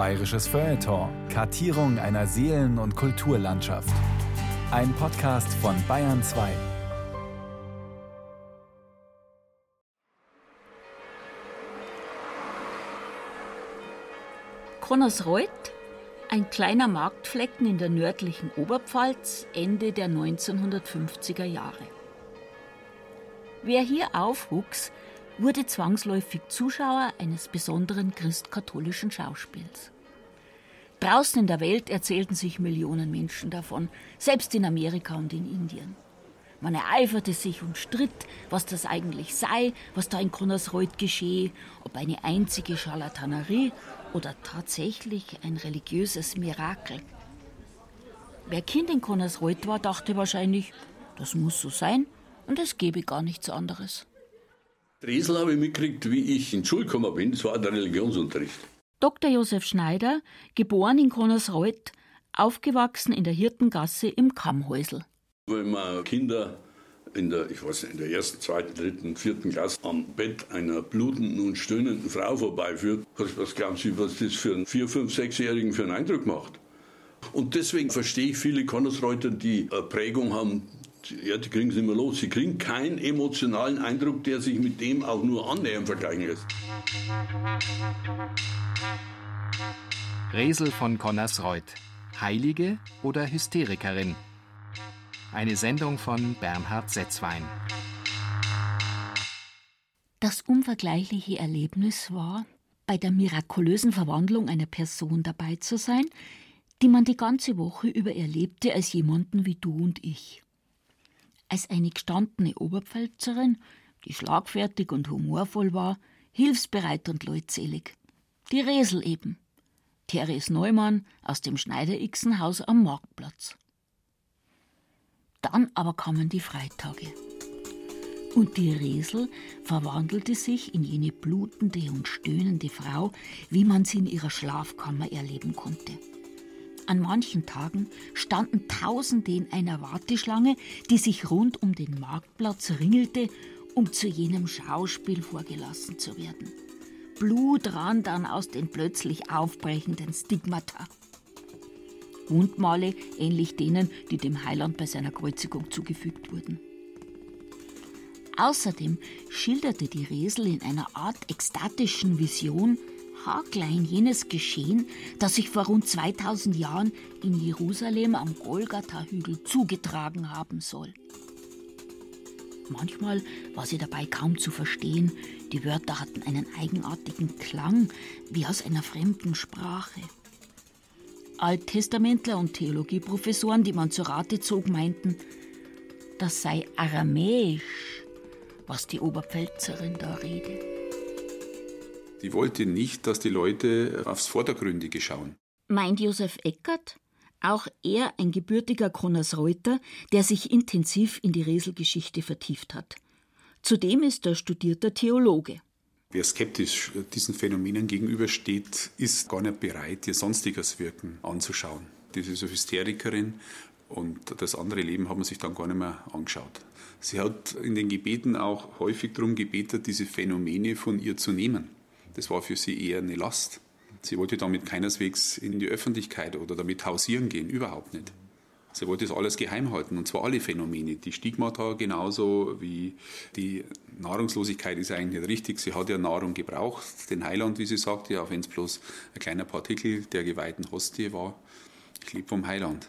Bayerisches Feuilleton. Kartierung einer Seelen- und Kulturlandschaft. Ein Podcast von Bayern 2. Konnersreuth, ein kleiner Marktflecken in der nördlichen Oberpfalz, Ende der 1950er Jahre. Wer hier aufwuchs, wurde zwangsläufig Zuschauer eines besonderen christkatholischen Schauspiels. Draußen in der Welt erzählten sich Millionen Menschen davon, selbst in Amerika und in Indien. Man ereiferte sich und stritt, was das eigentlich sei, was da in Konnersreuth geschehe, ob eine einzige Scharlatanerie oder tatsächlich ein religiöses Mirakel. Wer Kind in Konnersreuth war, dachte wahrscheinlich, das muss so sein und es gebe gar nichts anderes. Dresel habe ich mitgekriegt, wie ich in die Schule gekommen bin. Das war der Religionsunterricht. Dr. Josef Schneider, geboren in Konnersreuth, aufgewachsen in der Hirtengasse im Kammhäusl. Wenn man Kinder in der, ich weiß nicht, in der ersten, zweiten, dritten, vierten Klasse am Bett einer blutenden und stöhnenden Frau vorbeiführt, was, was glauben Sie, was das für einen vier, fünf, sechsjährigen für einen Eindruck macht? Und deswegen verstehe ich viele Konnersreuter, die eine Prägung haben, ja, die kriegen es nicht mehr los. Sie kriegen keinen emotionalen Eindruck, der sich mit dem auch nur annähernd vergleichen lässt. Resel von Connersreuth. Heilige oder Hysterikerin? Eine Sendung von Bernhard Setzwein. Das unvergleichliche Erlebnis war, bei der mirakulösen Verwandlung einer Person dabei zu sein, die man die ganze Woche über erlebte als jemanden wie du und ich als eine gestandene Oberpfälzerin, die schlagfertig und humorvoll war, hilfsbereit und leutselig. Die Resel eben. Therese Neumann aus dem Schneider-Ixenhaus am Marktplatz. Dann aber kamen die Freitage. Und die Resel verwandelte sich in jene blutende und stöhnende Frau, wie man sie in ihrer Schlafkammer erleben konnte. An manchen Tagen standen Tausende in einer Warteschlange, die sich rund um den Marktplatz ringelte, um zu jenem Schauspiel vorgelassen zu werden. Blut rann dann aus den plötzlich aufbrechenden Stigmata. Wundmale ähnlich denen, die dem Heiland bei seiner Kreuzigung zugefügt wurden. Außerdem schilderte die Resel in einer Art ekstatischen Vision haarklein jenes Geschehen, das sich vor rund 2000 Jahren in Jerusalem am Golgatha-Hügel zugetragen haben soll. Manchmal war sie dabei kaum zu verstehen, die Wörter hatten einen eigenartigen Klang, wie aus einer fremden Sprache. Alttestamentler und Theologieprofessoren, die man zu Rate zog, meinten, das sei aramäisch, was die Oberpfälzerin da rede. Die wollte nicht, dass die Leute aufs Vordergründige schauen. Meint Josef Eckert, auch er ein gebürtiger Konnersreuter, der sich intensiv in die Reselgeschichte vertieft hat. Zudem ist er studierter Theologe. Wer skeptisch diesen Phänomenen gegenübersteht, ist gar nicht bereit, ihr sonstiges Wirken anzuschauen. Eine Hysterikerin und das andere Leben hat man sich dann gar nicht mehr angeschaut. Sie hat in den Gebeten auch häufig darum gebetet, diese Phänomene von ihr zu nehmen. Das war für sie eher eine Last. Sie wollte damit keineswegs in die Öffentlichkeit oder damit hausieren gehen, überhaupt nicht. Sie wollte das alles geheim halten, und zwar alle Phänomene. Die Stigmata genauso wie die Nahrungslosigkeit ist eigentlich nicht richtig. Sie hat ja Nahrung gebraucht, den Heiland, wie sie sagte, auch wenn es bloß ein kleiner Partikel der geweihten Hostie war. Ich lebe vom Heiland.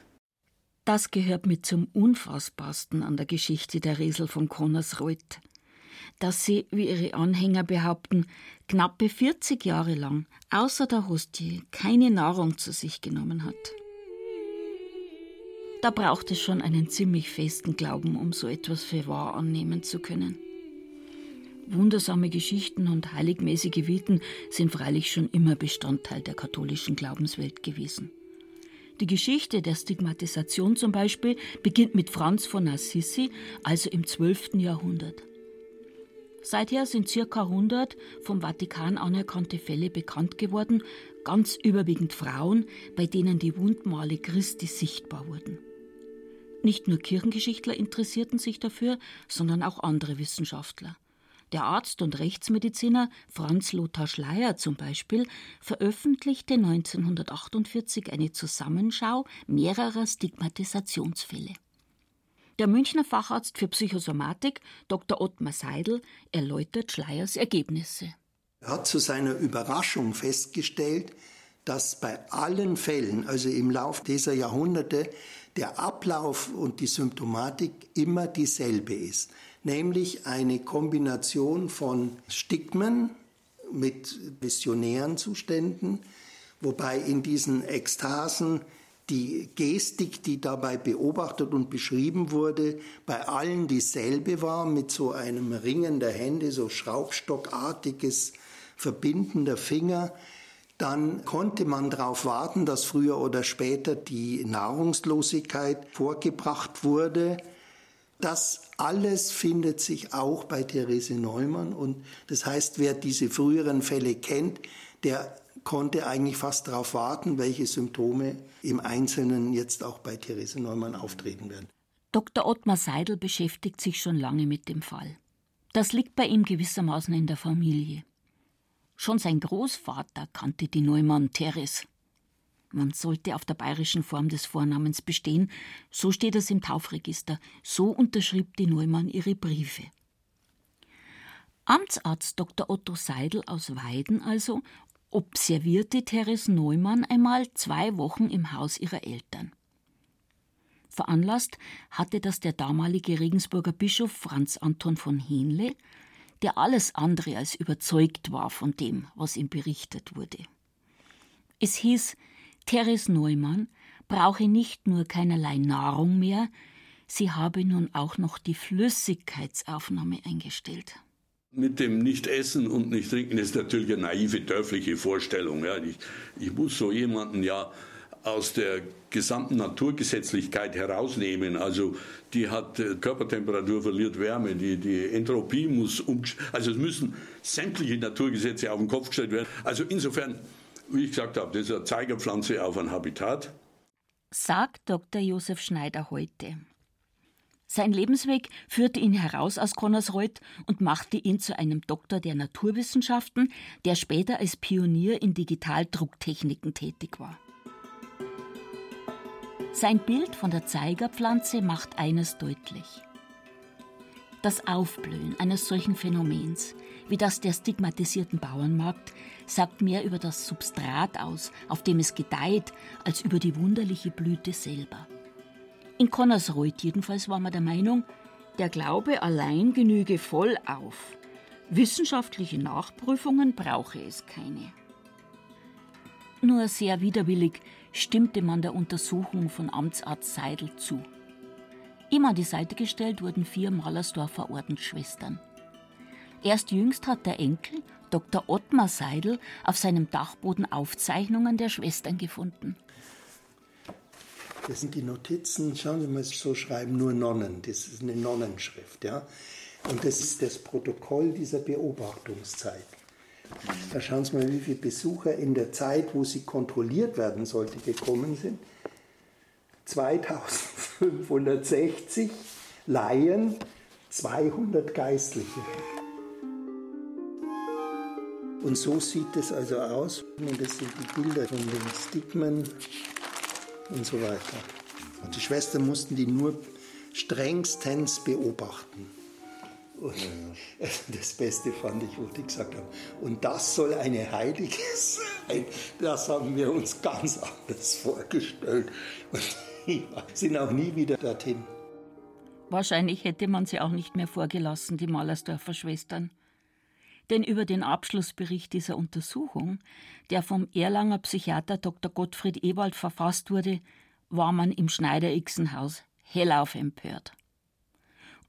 Das gehört mit zum Unfassbarsten an der Geschichte der Resel von Konnersreuth dass sie, wie ihre Anhänger behaupten, knappe 40 Jahre lang außer der Hostie keine Nahrung zu sich genommen hat. Da braucht es schon einen ziemlich festen Glauben, um so etwas für wahr annehmen zu können. Wundersame Geschichten und heiligmäßige Viten sind freilich schon immer Bestandteil der katholischen Glaubenswelt gewesen. Die Geschichte der Stigmatisation zum Beispiel beginnt mit Franz von Assisi, also im 12. Jahrhundert. Seither sind circa 100 vom Vatikan anerkannte Fälle bekannt geworden, ganz überwiegend Frauen, bei denen die Wundmale Christi sichtbar wurden. Nicht nur Kirchengeschichtler interessierten sich dafür, sondern auch andere Wissenschaftler. Der Arzt und Rechtsmediziner Franz Lothar Schleier zum Beispiel veröffentlichte 1948 eine Zusammenschau mehrerer Stigmatisationsfälle. Der Münchner Facharzt für Psychosomatik, Dr. Ottmar Seidel, erläutert Schleiers Ergebnisse. Er hat zu seiner Überraschung festgestellt, dass bei allen Fällen, also im Lauf dieser Jahrhunderte, der Ablauf und die Symptomatik immer dieselbe ist, nämlich eine Kombination von Stigmen mit visionären Zuständen, wobei in diesen Ekstasen die Gestik, die dabei beobachtet und beschrieben wurde, bei allen dieselbe war, mit so einem Ringen der Hände, so Schraubstockartiges Verbinden der Finger, dann konnte man darauf warten, dass früher oder später die Nahrungslosigkeit vorgebracht wurde. Das alles findet sich auch bei Therese Neumann und das heißt, wer diese früheren Fälle kennt, der konnte eigentlich fast darauf warten, welche Symptome im Einzelnen jetzt auch bei Therese Neumann auftreten werden. Dr. Ottmar Seidel beschäftigt sich schon lange mit dem Fall. Das liegt bei ihm gewissermaßen in der Familie. Schon sein Großvater kannte die Neumann Teres. Man sollte auf der bayerischen Form des Vornamens bestehen, so steht es im Taufregister, so unterschrieb die Neumann ihre Briefe. Amtsarzt Dr. Otto Seidel aus Weiden also observierte Teres Neumann einmal zwei Wochen im Haus ihrer Eltern. Veranlasst hatte das der damalige Regensburger Bischof Franz Anton von Henle, der alles andere als überzeugt war von dem, was ihm berichtet wurde. Es hieß, Teres Neumann brauche nicht nur keinerlei Nahrung mehr, sie habe nun auch noch die Flüssigkeitsaufnahme eingestellt. Mit dem Nicht-Essen und Nicht-Trinken ist natürlich eine naive, dörfliche Vorstellung. Ja. Ich, ich muss so jemanden ja aus der gesamten Naturgesetzlichkeit herausnehmen. Also die hat äh, Körpertemperatur verliert Wärme, die, die Entropie muss um, also es müssen sämtliche Naturgesetze auf den Kopf gestellt werden. Also insofern, wie ich gesagt habe, das ist eine Zeigerpflanze auf ein Habitat. Sagt Dr. Josef Schneider heute. Sein Lebensweg führte ihn heraus aus Connersreuth und machte ihn zu einem Doktor der Naturwissenschaften, der später als Pionier in Digitaldrucktechniken tätig war. Sein Bild von der Zeigerpflanze macht eines deutlich. Das Aufblühen eines solchen Phänomens wie das der stigmatisierten Bauernmarkt sagt mehr über das Substrat aus, auf dem es gedeiht, als über die wunderliche Blüte selber. In Connersreuth jedenfalls war man der Meinung, der Glaube allein genüge voll auf. Wissenschaftliche Nachprüfungen brauche es keine. Nur sehr widerwillig stimmte man der Untersuchung von Amtsarzt Seidel zu. Ihm an die Seite gestellt wurden vier Malersdorfer Ordensschwestern. Erst jüngst hat der Enkel, Dr. Ottmar Seidel, auf seinem Dachboden Aufzeichnungen der Schwestern gefunden. Das sind die Notizen, schauen Sie mal, so schreiben nur Nonnen. Das ist eine Nonnenschrift, ja. Und das ist das Protokoll dieser Beobachtungszeit. Da schauen Sie mal, wie viele Besucher in der Zeit, wo sie kontrolliert werden sollte, gekommen sind. 2560 Laien, 200 Geistliche. Und so sieht es also aus. Und das sind die Bilder von den Stigmen und so weiter. Und die Schwestern mussten die nur strengstens beobachten. Und das Beste fand ich, wo die gesagt haben, und das soll eine Heilige sein, das haben wir uns ganz anders vorgestellt. Und die sind auch nie wieder dorthin. Wahrscheinlich hätte man sie auch nicht mehr vorgelassen, die Malersdorfer Schwestern. Denn über den Abschlussbericht dieser Untersuchung, der vom Erlanger Psychiater Dr. Gottfried Ewald verfasst wurde, war man im Schneider-Ixenhaus hellauf empört.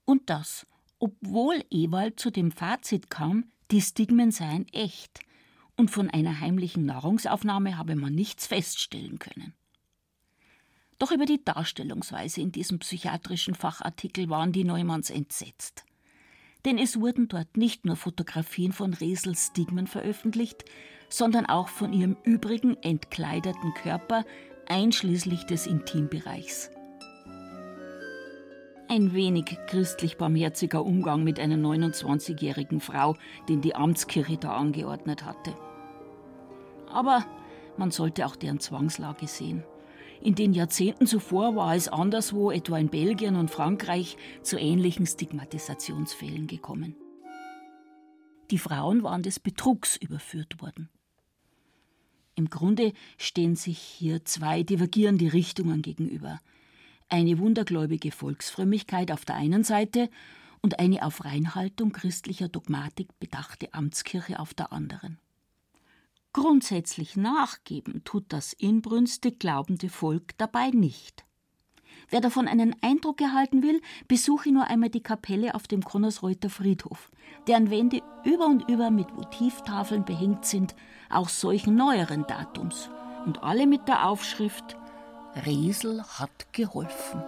Und das, obwohl Ewald zu dem Fazit kam, die Stigmen seien echt und von einer heimlichen Nahrungsaufnahme habe man nichts feststellen können. Doch über die Darstellungsweise in diesem psychiatrischen Fachartikel waren die Neumanns entsetzt denn es wurden dort nicht nur Fotografien von Resels Stigmen veröffentlicht, sondern auch von ihrem übrigen entkleideten Körper, einschließlich des Intimbereichs. Ein wenig christlich barmherziger Umgang mit einer 29-jährigen Frau, den die Amtskirche da angeordnet hatte. Aber man sollte auch deren Zwangslage sehen. In den Jahrzehnten zuvor war es anderswo, etwa in Belgien und Frankreich, zu ähnlichen Stigmatisationsfällen gekommen. Die Frauen waren des Betrugs überführt worden. Im Grunde stehen sich hier zwei divergierende Richtungen gegenüber. Eine wundergläubige Volksfrömmigkeit auf der einen Seite und eine auf Reinhaltung christlicher Dogmatik bedachte Amtskirche auf der anderen. Grundsätzlich nachgeben tut das inbrünstig glaubende Volk dabei nicht. Wer davon einen Eindruck erhalten will, besuche nur einmal die Kapelle auf dem Konnersreuter Friedhof, deren Wände über und über mit Motivtafeln behängt sind, auch solchen neueren Datums, und alle mit der Aufschrift Resel hat geholfen.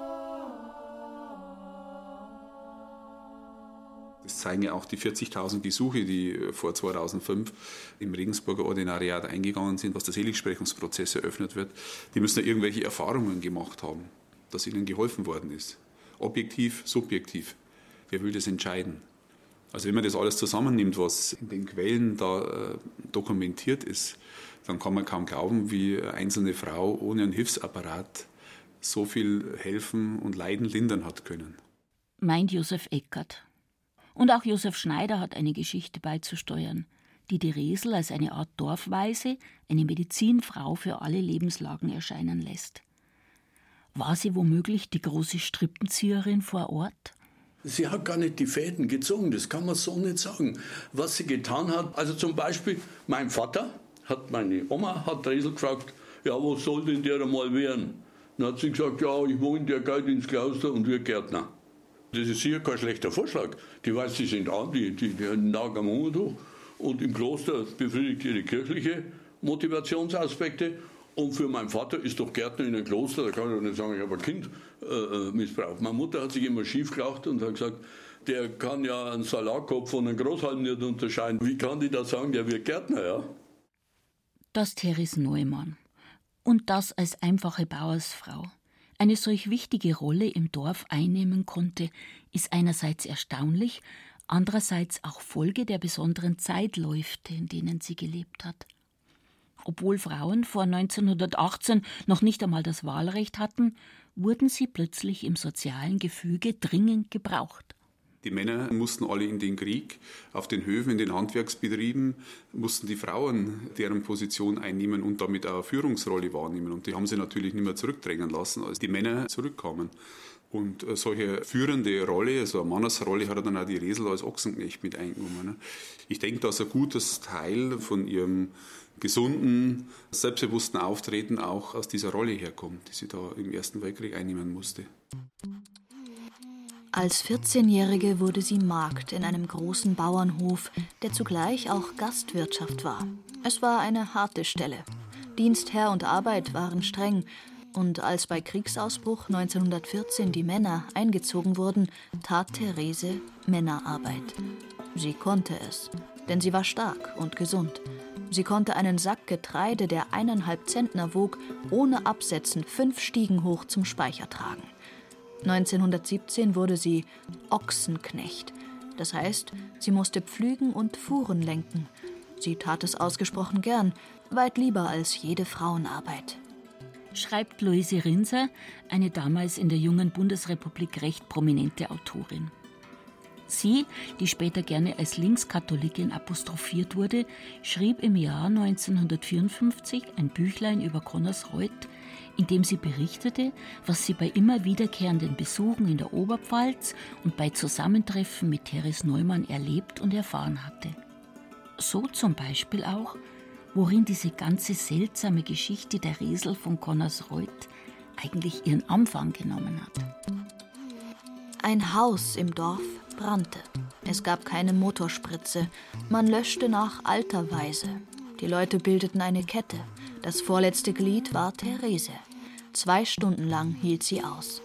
Das zeigen ja auch die 40.000 Besuche, die äh, vor 2005 im Regensburger Ordinariat eingegangen sind, was der Seligsprechungsprozess eröffnet wird. Die müssen ja irgendwelche Erfahrungen gemacht haben, dass ihnen geholfen worden ist. Objektiv, subjektiv. Wer will das entscheiden? Also wenn man das alles zusammennimmt, was in den Quellen da äh, dokumentiert ist, dann kann man kaum glauben, wie eine einzelne Frau ohne einen Hilfsapparat so viel helfen und Leiden lindern hat können. Meint Josef Eckert. Und auch Josef Schneider hat eine Geschichte beizusteuern, die die Resel als eine Art Dorfweise, eine Medizinfrau für alle Lebenslagen erscheinen lässt. War sie womöglich die große Strippenzieherin vor Ort? Sie hat gar nicht die Fäden gezogen, das kann man so nicht sagen. Was sie getan hat, also zum Beispiel mein Vater, hat meine Oma, hat Resel gefragt, ja, was soll denn der einmal werden? Dann hat sie gesagt, ja, ich wohne der geht ins Kloster und wir Gärtner. Das ist sicher kein schlechter Vorschlag. Die weiß, sie sind arm, die, die, die nagen am Hunger und im Kloster befriedigt ihre kirchliche Motivationsaspekte. Und für meinen Vater ist doch Gärtner in einem Kloster, da kann ich doch nicht sagen, ich habe ein Kind äh, äh, missbraucht. Meine Mutter hat sich immer schief gelacht und hat gesagt, der kann ja einen Salatkopf von einem Großhalm nicht unterscheiden. Wie kann die da sagen, der wird Gärtner, ja? Das Therese Neumann. Und das als einfache Bauersfrau eine solch wichtige Rolle im Dorf einnehmen konnte, ist einerseits erstaunlich, andererseits auch Folge der besonderen Zeitläufte, in denen sie gelebt hat. Obwohl Frauen vor 1918 noch nicht einmal das Wahlrecht hatten, wurden sie plötzlich im sozialen Gefüge dringend gebraucht. Die Männer mussten alle in den Krieg, auf den Höfen, in den Handwerksbetrieben mussten die Frauen deren Position einnehmen und damit auch eine Führungsrolle wahrnehmen. Und die haben sie natürlich nicht mehr zurückdrängen lassen, als die Männer zurückkamen. Und äh, solche führende Rolle, also eine Mannesrolle, hat dann auch die Resel als Ochsenknecht mit eingenommen. Ne? Ich denke, dass ein gutes Teil von ihrem gesunden, selbstbewussten Auftreten auch aus dieser Rolle herkommt, die sie da im Ersten Weltkrieg einnehmen musste. Als 14-Jährige wurde sie Magd in einem großen Bauernhof, der zugleich auch Gastwirtschaft war. Es war eine harte Stelle. Dienstherr und Arbeit waren streng, und als bei Kriegsausbruch 1914 die Männer eingezogen wurden, tat Therese Männerarbeit. Sie konnte es, denn sie war stark und gesund. Sie konnte einen Sack Getreide, der eineinhalb Zentner wog, ohne Absetzen fünf Stiegen hoch zum Speicher tragen. 1917 wurde sie Ochsenknecht. Das heißt, sie musste pflügen und Fuhren lenken. Sie tat es ausgesprochen gern, weit lieber als jede Frauenarbeit. Schreibt Luise Rinser, eine damals in der jungen Bundesrepublik recht prominente Autorin. Sie, die später gerne als Linkskatholikin apostrophiert wurde, schrieb im Jahr 1954 ein Büchlein über Connersreuth, in dem sie berichtete, was sie bei immer wiederkehrenden Besuchen in der Oberpfalz und bei Zusammentreffen mit Therese Neumann erlebt und erfahren hatte. So zum Beispiel auch, worin diese ganze seltsame Geschichte der Resel von Connersreuth eigentlich ihren Anfang genommen hat. Ein Haus im Dorf brannte. Es gab keine Motorspritze. Man löschte nach alter Weise. Die Leute bildeten eine Kette. Das vorletzte Glied war Therese. Zwei Stunden lang hielt sie aus.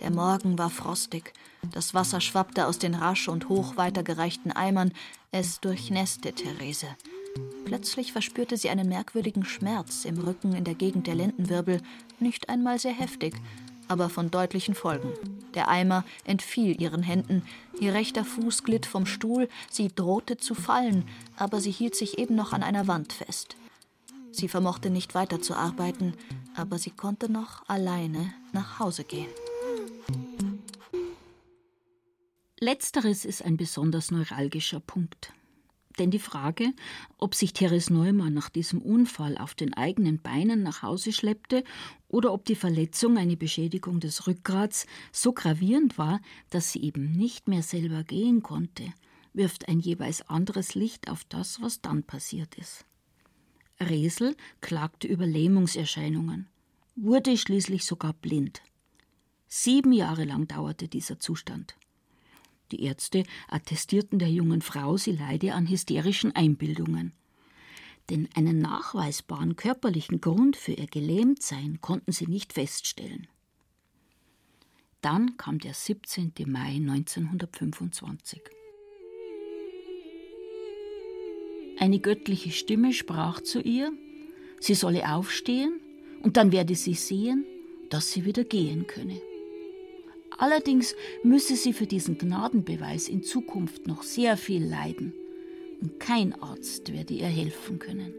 Der Morgen war frostig. Das Wasser schwappte aus den rasch und hoch weitergereichten Eimern. Es durchnässte Therese. Plötzlich verspürte sie einen merkwürdigen Schmerz im Rücken in der Gegend der Lendenwirbel, nicht einmal sehr heftig, aber von deutlichen Folgen. Der Eimer entfiel ihren Händen, ihr rechter Fuß glitt vom Stuhl, sie drohte zu fallen, aber sie hielt sich eben noch an einer Wand fest. Sie vermochte nicht weiterzuarbeiten, aber sie konnte noch alleine nach Hause gehen. Letzteres ist ein besonders neuralgischer Punkt. Denn die Frage, ob sich Therese Neumann nach diesem Unfall auf den eigenen Beinen nach Hause schleppte oder ob die Verletzung eine Beschädigung des Rückgrats so gravierend war, dass sie eben nicht mehr selber gehen konnte, wirft ein jeweils anderes Licht auf das, was dann passiert ist. Resel klagte über Lähmungserscheinungen, wurde schließlich sogar blind. Sieben Jahre lang dauerte dieser Zustand. Die Ärzte attestierten der jungen Frau, sie leide an hysterischen Einbildungen. Denn einen nachweisbaren körperlichen Grund für ihr Gelähmtsein konnten sie nicht feststellen. Dann kam der 17. Mai 1925. Eine göttliche Stimme sprach zu ihr, sie solle aufstehen und dann werde sie sehen, dass sie wieder gehen könne. Allerdings müsse sie für diesen Gnadenbeweis in Zukunft noch sehr viel leiden, und kein Arzt werde ihr helfen können.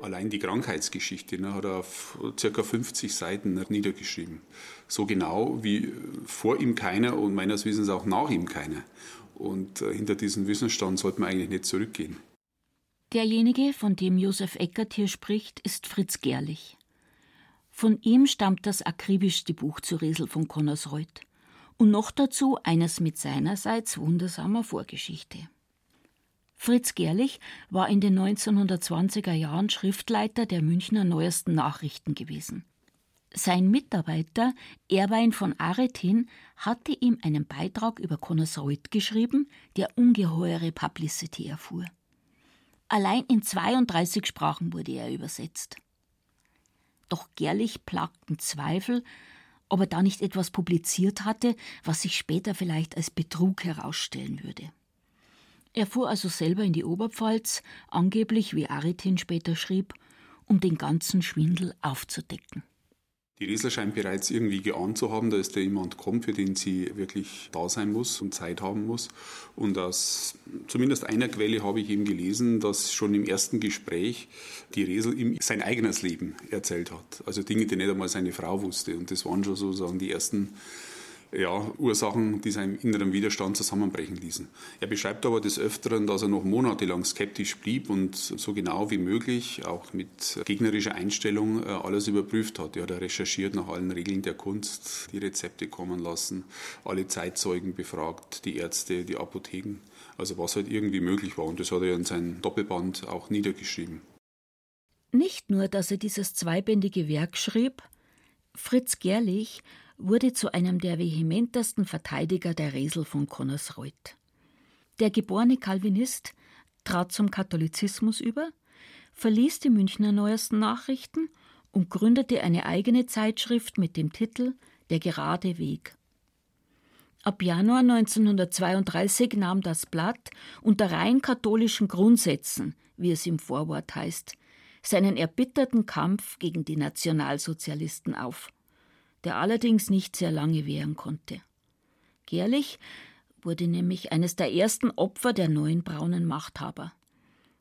Allein die Krankheitsgeschichte ne, hat er auf ca. 50 Seiten niedergeschrieben. So genau wie vor ihm keiner und meines Wissens auch nach ihm keiner. Und äh, hinter diesen Wissensstand sollte man eigentlich nicht zurückgehen. Derjenige, von dem Josef Eckert hier spricht, ist Fritz Gerlich. Von ihm stammt das akribischste Buch zu Resel von Connersreuth und noch dazu eines mit seinerseits wundersamer Vorgeschichte. Fritz Gerlich war in den 1920er Jahren Schriftleiter der Münchner Neuesten Nachrichten gewesen. Sein Mitarbeiter Erwein von Aretin hatte ihm einen Beitrag über Connersreuth geschrieben, der ungeheure Publicity erfuhr. Allein in 32 Sprachen wurde er übersetzt. Doch Gerlich plagten Zweifel, ob er da nicht etwas publiziert hatte, was sich später vielleicht als Betrug herausstellen würde. Er fuhr also selber in die Oberpfalz, angeblich, wie Aritin später schrieb, um den ganzen Schwindel aufzudecken. Die Riesler scheint bereits irgendwie geahnt zu haben, dass da jemand kommt, für den sie wirklich da sein muss und Zeit haben muss. Und aus zumindest einer Quelle habe ich eben gelesen, dass schon im ersten Gespräch die Riesel ihm sein eigenes Leben erzählt hat. Also Dinge, die nicht einmal seine Frau wusste. Und das waren schon sozusagen die ersten ja, Ursachen, die seinen inneren Widerstand zusammenbrechen ließen. Er beschreibt aber des Öfteren, dass er noch monatelang skeptisch blieb und so genau wie möglich, auch mit gegnerischer Einstellung, äh, alles überprüft hat. Er hat recherchiert nach allen Regeln der Kunst, die Rezepte kommen lassen, alle Zeitzeugen befragt, die Ärzte, die Apotheken, also was halt irgendwie möglich war. Und das hat er in seinem Doppelband auch niedergeschrieben. Nicht nur, dass er dieses zweibändige Werk schrieb, Fritz Gerlich wurde zu einem der vehementesten Verteidiger der Resel von Connersreuth. Der geborene Calvinist trat zum Katholizismus über, verließ die Münchner Neuesten Nachrichten und gründete eine eigene Zeitschrift mit dem Titel Der gerade Weg. Ab Januar 1932 nahm das Blatt unter rein katholischen Grundsätzen, wie es im Vorwort heißt, seinen erbitterten Kampf gegen die Nationalsozialisten auf der allerdings nicht sehr lange währen konnte. Gerlich wurde nämlich eines der ersten Opfer der neuen braunen Machthaber.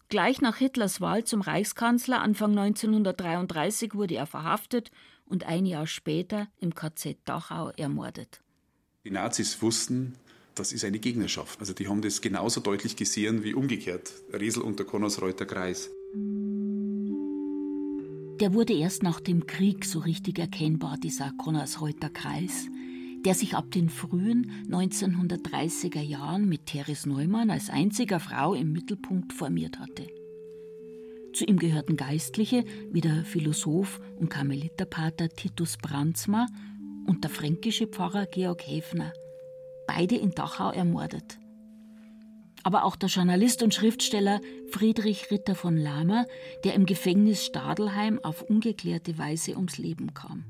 Gleich nach Hitlers Wahl zum Reichskanzler Anfang 1933 wurde er verhaftet und ein Jahr später im KZ Dachau ermordet. Die Nazis wussten, das ist eine Gegnerschaft. Also die haben das genauso deutlich gesehen wie umgekehrt. Riesel und der Konnersreuter Kreis der wurde erst nach dem Krieg so richtig erkennbar, dieser Konnersreuter Kreis, der sich ab den frühen 1930er Jahren mit Therese Neumann als einziger Frau im Mittelpunkt formiert hatte. Zu ihm gehörten Geistliche wie der Philosoph und Karmeliterpater Titus Brandsma und der fränkische Pfarrer Georg Häfner, beide in Dachau ermordet aber auch der Journalist und Schriftsteller Friedrich Ritter von Lahmer, der im Gefängnis Stadelheim auf ungeklärte Weise ums Leben kam.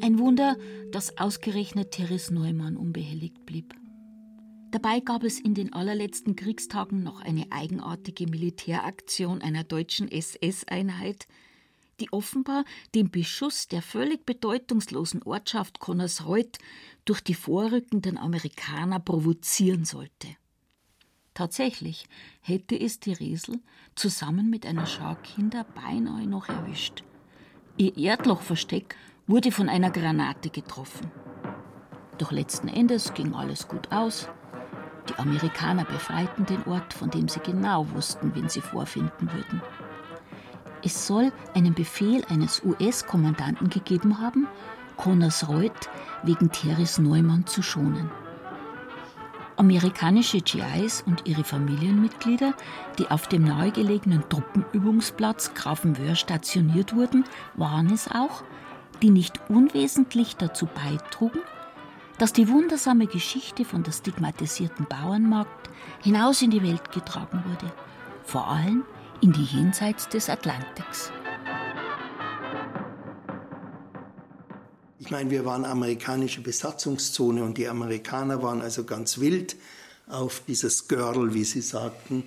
Ein Wunder, dass ausgerechnet Therese Neumann unbehelligt blieb. Dabei gab es in den allerletzten Kriegstagen noch eine eigenartige Militäraktion einer deutschen SS-Einheit, die offenbar den Beschuss der völlig bedeutungslosen Ortschaft Connersreuth durch die vorrückenden Amerikaner provozieren sollte. Tatsächlich hätte es die Riesel zusammen mit einer Schar Kinder beinahe noch erwischt. Ihr Erdlochversteck wurde von einer Granate getroffen. Doch letzten Endes ging alles gut aus. Die Amerikaner befreiten den Ort, von dem sie genau wussten, wen sie vorfinden würden. Es soll einen Befehl eines US-Kommandanten gegeben haben, Connersreuth wegen Teres Neumann zu schonen. Amerikanische GIs und ihre Familienmitglieder, die auf dem nahegelegenen Truppenübungsplatz Grafenwöhr stationiert wurden, waren es auch, die nicht unwesentlich dazu beitrugen, dass die wundersame Geschichte von der stigmatisierten Bauernmarkt hinaus in die Welt getragen wurde, vor allem in die Jenseits des Atlantiks. Ich meine, wir waren amerikanische Besatzungszone und die Amerikaner waren also ganz wild auf dieses Girl, wie sie sagten.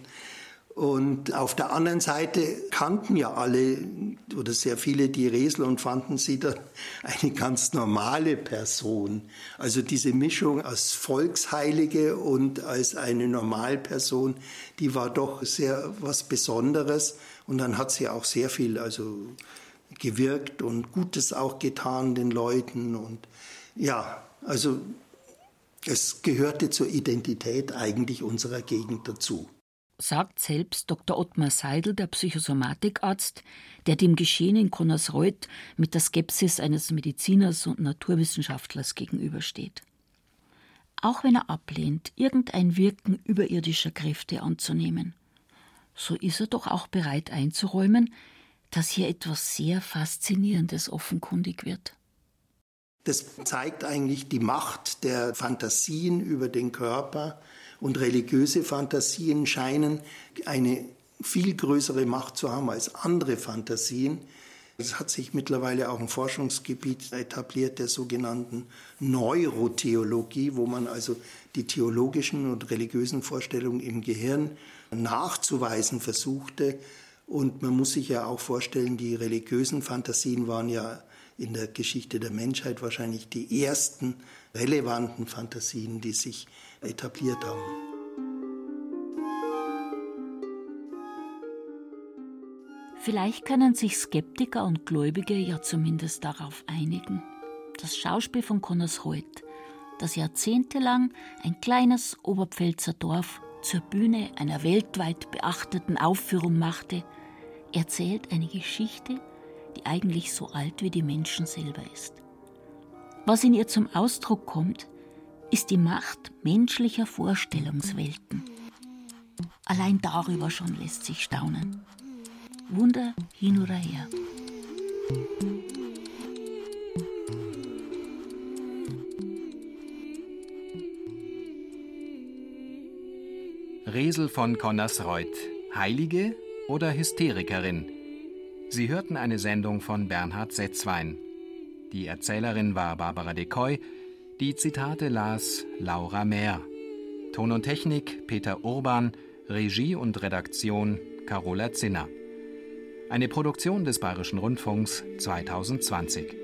Und auf der anderen Seite kannten ja alle oder sehr viele die Resel und fanden sie dann eine ganz normale Person. Also diese Mischung als Volksheilige und als eine Normalperson, die war doch sehr was Besonderes. Und dann hat sie auch sehr viel, also gewirkt und Gutes auch getan den Leuten. Und ja, also es gehörte zur Identität eigentlich unserer Gegend dazu. Sagt selbst Dr. Ottmar Seidel, der Psychosomatikarzt, der dem Geschehen in Connersreuth mit der Skepsis eines Mediziners und Naturwissenschaftlers gegenübersteht. Auch wenn er ablehnt, irgendein Wirken überirdischer Kräfte anzunehmen, so ist er doch auch bereit einzuräumen, dass hier etwas sehr Faszinierendes offenkundig wird. Das zeigt eigentlich die Macht der Fantasien über den Körper und religiöse Fantasien scheinen eine viel größere Macht zu haben als andere Fantasien. Es hat sich mittlerweile auch ein Forschungsgebiet etabliert der sogenannten Neurotheologie, wo man also die theologischen und religiösen Vorstellungen im Gehirn nachzuweisen versuchte und man muss sich ja auch vorstellen, die religiösen Fantasien waren ja in der Geschichte der Menschheit wahrscheinlich die ersten relevanten Fantasien, die sich etabliert haben. Vielleicht können sich Skeptiker und Gläubige ja zumindest darauf einigen. Das Schauspiel von Connersreuth, das jahrzehntelang ein kleines Oberpfälzer Dorf zur Bühne einer weltweit beachteten Aufführung machte, erzählt eine Geschichte, die eigentlich so alt wie die Menschen selber ist. Was in ihr zum Ausdruck kommt, ist die Macht menschlicher Vorstellungswelten. Allein darüber schon lässt sich staunen. Wunder hin oder her. Resel von Connersreuth, Heilige oder Hysterikerin? Sie hörten eine Sendung von Bernhard Setzwein. Die Erzählerin war Barbara Decoy, die Zitate las Laura Mehr. Ton und Technik Peter Urban, Regie und Redaktion Carola Zinner. Eine Produktion des Bayerischen Rundfunks 2020.